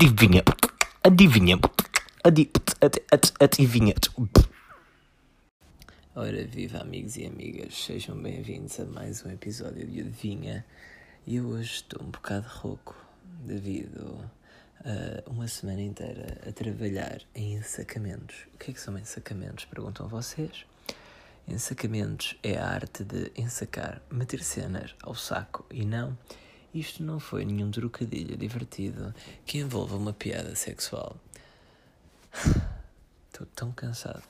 Adivinha. Adivinha. Adi, adi, adi, adivinha. Ora, viva amigos e amigas, sejam bem-vindos a mais um episódio de Adivinha. E eu hoje estou um bocado rouco devido a uma semana inteira a trabalhar em ensacamentos. O que é que são ensacamentos? Perguntam vocês. Ensacamentos é a arte de ensacar, meter cenas ao saco e não. Isto não foi nenhum trocadilho divertido que envolva uma piada sexual. Estou tão cansado.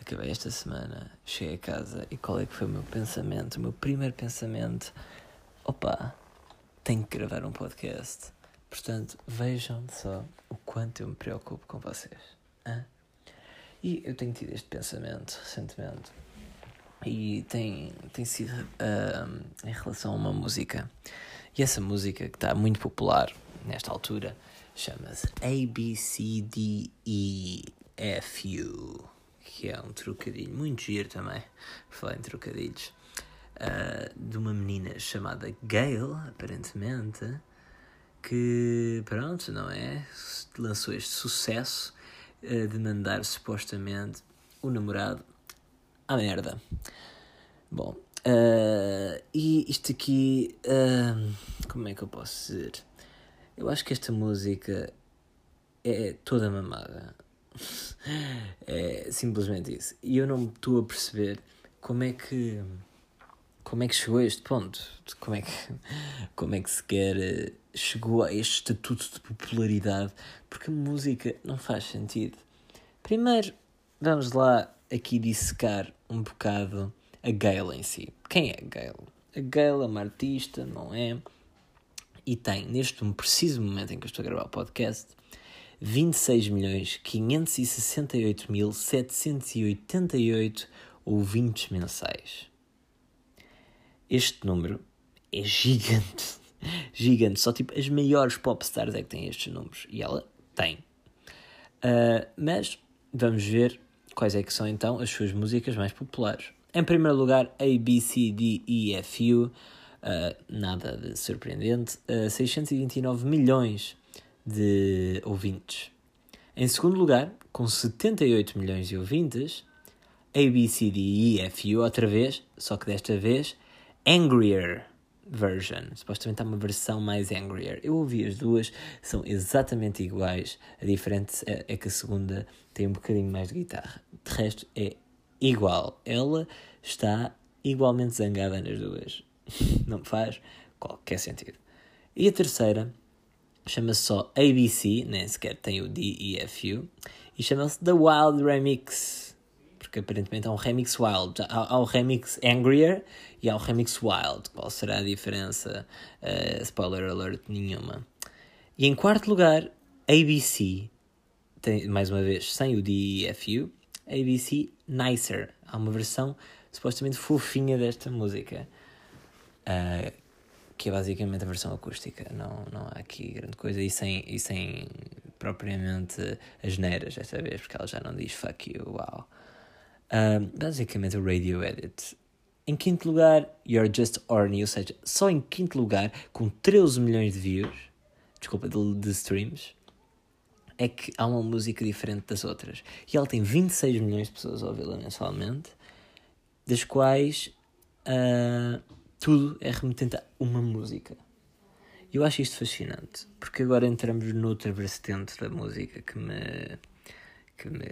Acabei esta semana, cheguei a casa e qual é que foi o meu pensamento? O meu primeiro pensamento: opa, tenho que gravar um podcast. Portanto, vejam só o quanto eu me preocupo com vocês. Hã? E eu tenho tido este pensamento recentemente. E tem, tem sido uh, em relação a uma música. E essa música que está muito popular nesta altura chama-se ABCDEFU, que é um trocadilho muito giro também, falar em trocadilhos, uh, de uma menina chamada Gail, aparentemente, que, pronto, não é? Lançou este sucesso uh, de mandar supostamente o namorado à merda. Bom, uh, e isto aqui, uh, como é que eu posso dizer? Eu acho que esta música é toda mamada. é simplesmente isso. E eu não estou a perceber como é que como é que chegou a este ponto? Como é que, como é que sequer chegou a este estatuto de popularidade? Porque a música não faz sentido. Primeiro, vamos lá aqui dissecar um bocado a Gayle em si. Quem é a Gayle? A Gayle é uma artista, não é? E tem, neste preciso momento em que eu estou a gravar o podcast, 26 milhões 568 mil 788 ouvintes mensais. Este número é gigante. Gigante. Só tipo as maiores popstars é que têm estes números. E ela tem. Uh, mas vamos ver quais é que são então as suas músicas mais populares. Em primeiro lugar, A, B, C, D, E, F, U. Uh, nada de surpreendente. Uh, 629 milhões de ouvintes. Em segundo lugar, com 78 milhões de ouvintes, A, B, C, D, E, F, U, outra vez, só que desta vez, Angrier version. Supostamente há uma versão mais angrier. Eu ouvi as duas, são exatamente iguais. A diferença é, é que a segunda tem um bocadinho mais de guitarra. De resto, é igual. Ela está igualmente zangada nas duas. Não faz qualquer sentido. E a terceira chama-se só ABC, nem sequer tem o D, E, F, U, e chama-se The Wild Remix porque aparentemente há um remix wild. Há, há o remix angrier e há o remix wild. Qual será a diferença? Uh, spoiler alert nenhuma. E em quarto lugar, ABC, tem, mais uma vez, sem o DEFU, ABC Nicer. Há uma versão supostamente fofinha desta música. Uh, que é basicamente a versão acústica, não, não há aqui grande coisa, e sem, e sem propriamente as neiras desta vez, porque ela já não diz fuck you, wow. Uh, basicamente o Radio Edit. Em quinto lugar, You're Just Horny, ou seja, só em quinto lugar, com 13 milhões de views, desculpa, de, de streams, é que há uma música diferente das outras. E ela tem 26 milhões de pessoas a ouvi-la mensalmente, das quais uh, tudo é remetente a uma música. Eu acho isto fascinante, porque agora entramos noutra vertente da música que me, que me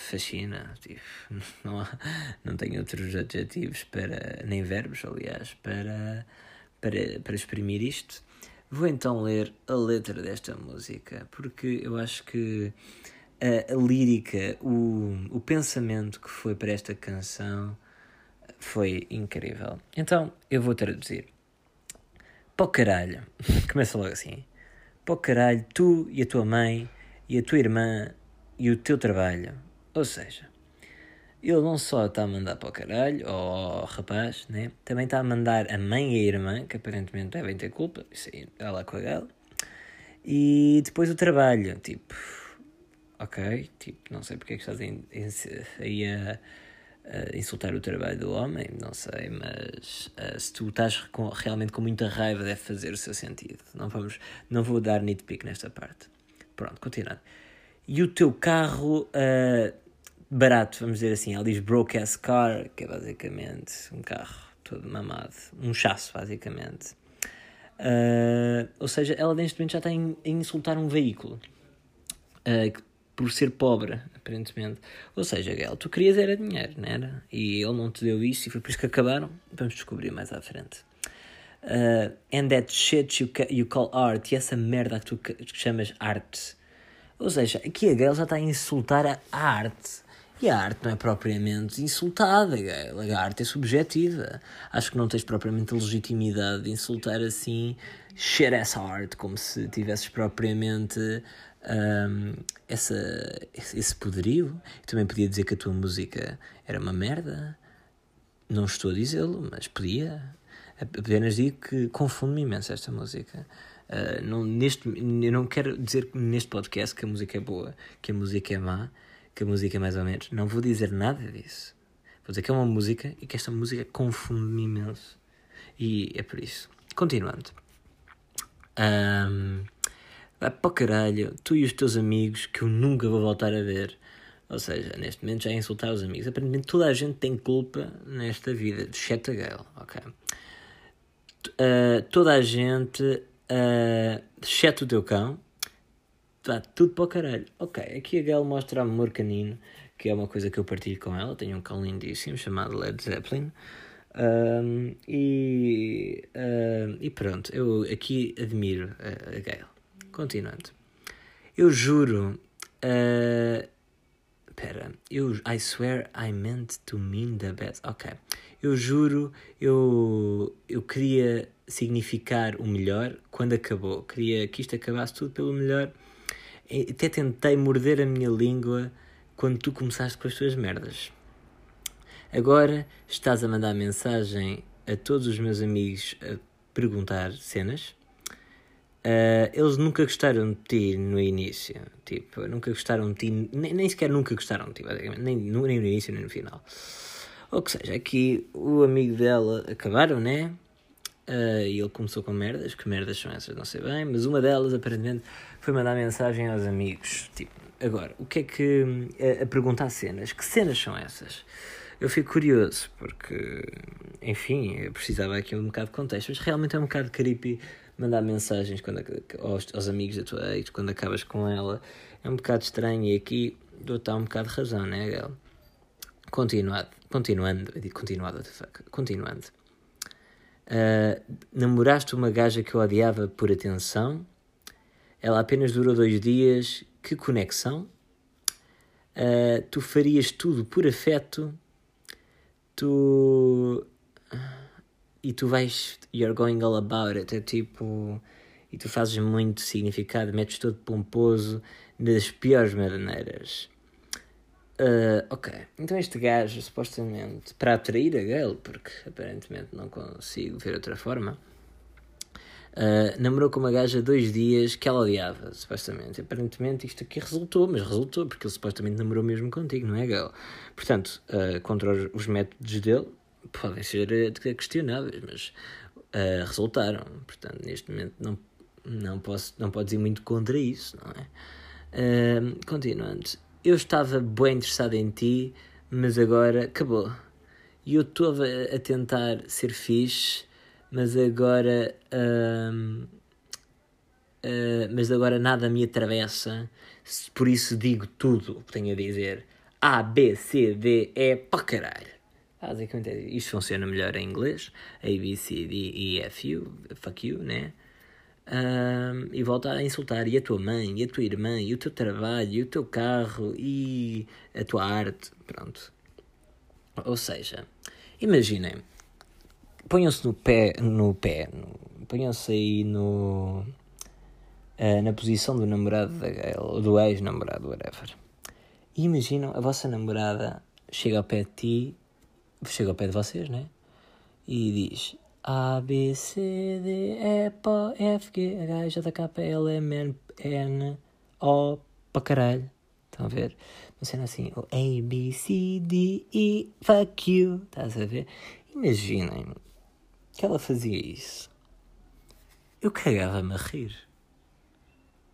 fascina. Tipo, não, há, não tenho outros adjetivos para, nem verbos, aliás, para, para, para exprimir isto. Vou então ler a letra desta música, porque eu acho que a, a lírica, o, o pensamento que foi para esta canção foi incrível. Então eu vou traduzir. Pó caralho, começa logo assim. Pó caralho, tu e a tua mãe e a tua irmã e o teu trabalho ou seja, ele não só está a mandar para o caralho, ao rapaz, né? também está a mandar a mãe e a irmã, que aparentemente devem ter culpa, isso aí, é lá com a ela. E depois o trabalho, tipo, ok, tipo, não sei porque é que estás aí a, a, insultar o trabalho do homem, não sei, mas uh, se tu estás com, realmente com muita raiva, deve fazer o seu sentido. não, vamos, não vou dar nitpick nesta parte. Pronto, continuando. E o teu carro uh, barato, vamos dizer assim, ela diz broke ass car, que é basicamente um carro todo mamado, um chasso, basicamente. Uh, ou seja, ela neste momento já está a insultar um veículo. Uh, por ser pobre, aparentemente. Ou seja, Gael, tu querias era dinheiro, não era? E ele não te deu isso e foi por isso que acabaram. Vamos descobrir mais à frente. Uh, and that shit you, you call art. E essa merda que tu chamas arte. Ou seja, aqui a Gael já está a insultar a arte. E a arte não é propriamente insultada, Gael. A arte é subjetiva. Acho que não tens propriamente a legitimidade de insultar assim shit ass art, como se tivesses propriamente um, essa, esse poderio. Eu também podia dizer que a tua música era uma merda. Não estou a dizê-lo, mas podia. Apenas digo que confunde-me imenso esta música. Uh, não, neste, eu não quero dizer neste podcast que a música é boa, que a música é má, que a música é mais ou menos. Não vou dizer nada disso. Vou dizer que é uma música e que esta música confunde-me imenso. E é por isso. Continuando. Um, Vai para o caralho, tu e os teus amigos que eu nunca vou voltar a ver. Ou seja, neste momento já é insultar os amigos. Aparentemente toda a gente tem culpa nesta vida, exceto a Gail, ok? Uh, toda a gente, uh, exceto o teu cão, está tudo para o caralho. Ok, aqui a Gail mostra amor canino, que é uma coisa que eu partilho com ela. Tenho um cão lindíssimo chamado Led Zeppelin. Um, e, uh, e pronto, eu aqui admiro a, a Gail. Continuando. Eu juro. Uh, Pera, eu. I swear I meant to mean the best. Ok. Eu juro, eu. Eu queria significar o melhor quando acabou. Queria que isto acabasse tudo pelo melhor. Até tentei morder a minha língua quando tu começaste com as tuas merdas. Agora estás a mandar mensagem a todos os meus amigos a perguntar cenas Uh, eles nunca gostaram de ti no início, tipo, nunca gostaram de ti, nem, nem sequer nunca gostaram de ti, basicamente, nem, nem no início nem no final. Ou que seja, aqui o amigo dela acabaram, né? Uh, e ele começou com merdas, que merdas são essas, não sei bem, mas uma delas aparentemente foi mandar mensagem aos amigos. Tipo, agora, o que é que. a, a perguntar cenas, que cenas são essas? Eu fico curioso, porque, enfim, eu precisava aqui um bocado de contexto, mas realmente é um bocado creepy mandar mensagens quando, aos, aos amigos da tua ex quando acabas com ela é um bocado estranho e aqui dou-te um bocado de razão, né, Gal? Continuado, continuando, continuado, continuando. Uh, namoraste uma gaja que eu odiava por atenção, ela apenas durou dois dias, que conexão? Uh, tu farias tudo por afeto, tu e tu vais, you're going all about it, é tipo, e tu fazes muito significado, metes todo pomposo das piores maneiras. Uh, ok, então este gajo, supostamente, para atrair a Gail, porque aparentemente não consigo ver outra forma, uh, namorou com uma gaja dois dias que ela odiava, supostamente. Aparentemente isto aqui resultou, mas resultou, porque ele supostamente namorou mesmo contigo, não é, Gail? Portanto, uh, contra os, os métodos dele, podem ser eh, questionáveis, mas resultaram. Portanto, neste momento não, não, posso, não posso dizer muito contra isso, não é? Continuando, eu estava bem interessado em ti, mas agora acabou. E eu estou a tentar ser fixe, mas agora. Uh, uh, mas agora nada me atravessa, por isso digo tudo o que tenho a dizer. A, B, C, D, E, para caralho. Basicamente é isto funciona melhor em inglês. A, B, C, D, E, F, U, fuck you, né? Um, e volta a insultar e a tua mãe, e a tua irmã, e o teu trabalho, e o teu carro, e a tua arte, pronto. Ou seja, imaginem, ponham-se no pé, no pé, ponham-se aí no, uh, na posição do namorado da ou do ex-namorado, whatever. E imaginam, a vossa namorada chega ao pé de ti chega ao pé de vocês, né? E diz A, B, C, D, E, P, F, G, H, J, K, L, M, N, N, O, para caralho. Estão a ver? Uma assim, o A, B, C, D, E, fuck you. Estás a ver? Imaginem que ela fazia isso. eu cagava-me a rir.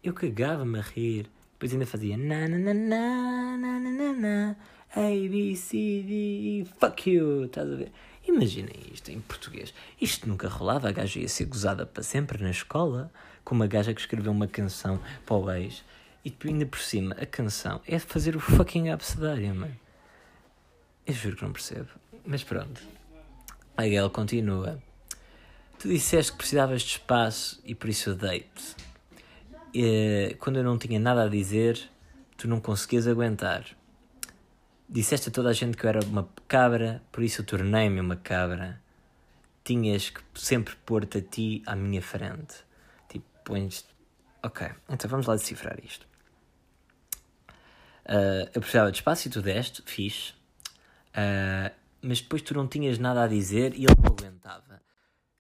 Eu cagava-me a rir. Depois ainda fazia na na na na na na na na A, B, C, D, E, fuck you. Estás a ver? Imaginem isto em português. Isto nunca rolava. A gaja ia ser gozada para sempre na escola. Com uma gaja que escreveu uma canção para o ex. E ainda por cima, a canção é fazer o fucking abcedário, mano. Eu juro que não percebo. Mas pronto. A Gael continua. Tu disseste que precisavas de espaço e por isso eu deito. E, quando eu não tinha nada a dizer, tu não conseguias aguentar. Disseste a toda a gente que eu era uma cabra, por isso eu tornei-me uma cabra. Tinhas que sempre pôr-te a ti à minha frente. Tipo, pões. Ok, então vamos lá decifrar isto. Uh, eu precisava de espaço e tu deste, fixe. Uh, mas depois tu não tinhas nada a dizer e ele não aguentava.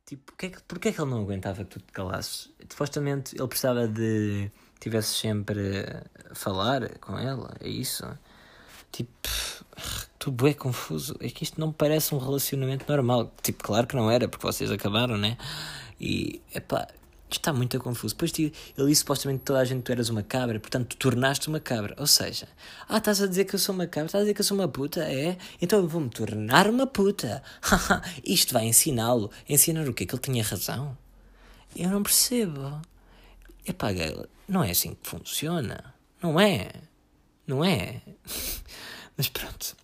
Tipo, é que, porque é que ele não aguentava que tu te calasses? Supostamente ele precisava de tivesse sempre a falar com ela, é isso? Tipo, tu é confuso. É que isto não parece um relacionamento normal. Tipo, claro que não era, porque vocês acabaram, né? E, epá, está muito confuso. Depois ele disse supostamente toda a gente tu eras uma cabra, portanto tu tornaste uma cabra. Ou seja, ah, estás a dizer que eu sou uma cabra, estás a dizer que eu sou uma puta, é? Então eu vou-me tornar uma puta. Isto vai ensiná-lo. Ensinar o quê? Que ele tinha razão? Eu não percebo. Epá, não é assim que funciona. Não é. Não é. Mas pronto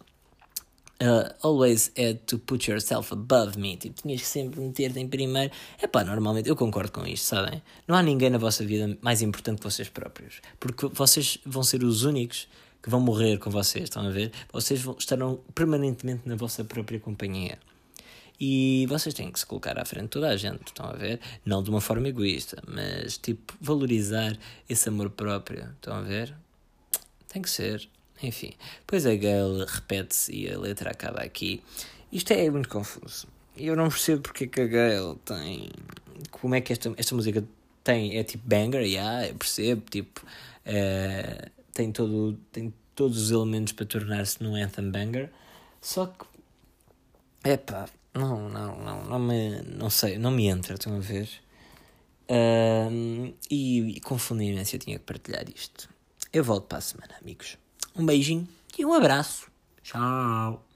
uh, always had to put yourself above me. Tipo, tinhas que sempre meter-te em primeiro. É pá, normalmente eu concordo com isto, sabem? Não há ninguém na vossa vida mais importante que vocês próprios. Porque vocês vão ser os únicos que vão morrer com vocês, estão a ver? Vocês vão, estarão permanentemente na vossa própria companhia. E vocês têm que se colocar à frente de toda a gente, estão a ver? Não de uma forma egoísta, mas tipo, valorizar esse amor próprio, estão a ver? Tem que ser. Enfim, depois a Gale repete-se e a letra acaba aqui. Isto é muito confuso. Eu não percebo porque é que a Gale tem. Como é que esta, esta música tem. É tipo banger, yeah, eu percebo. Tipo, é, tem, todo, tem todos os elementos para tornar-se num anthem banger. Só que. Epá, não, não, não, não me. Não sei, não me entra, estão a ver? E, e confundi imenso, eu tinha que partilhar isto. Eu volto para a semana, amigos. Um beijinho e um abraço. Tchau.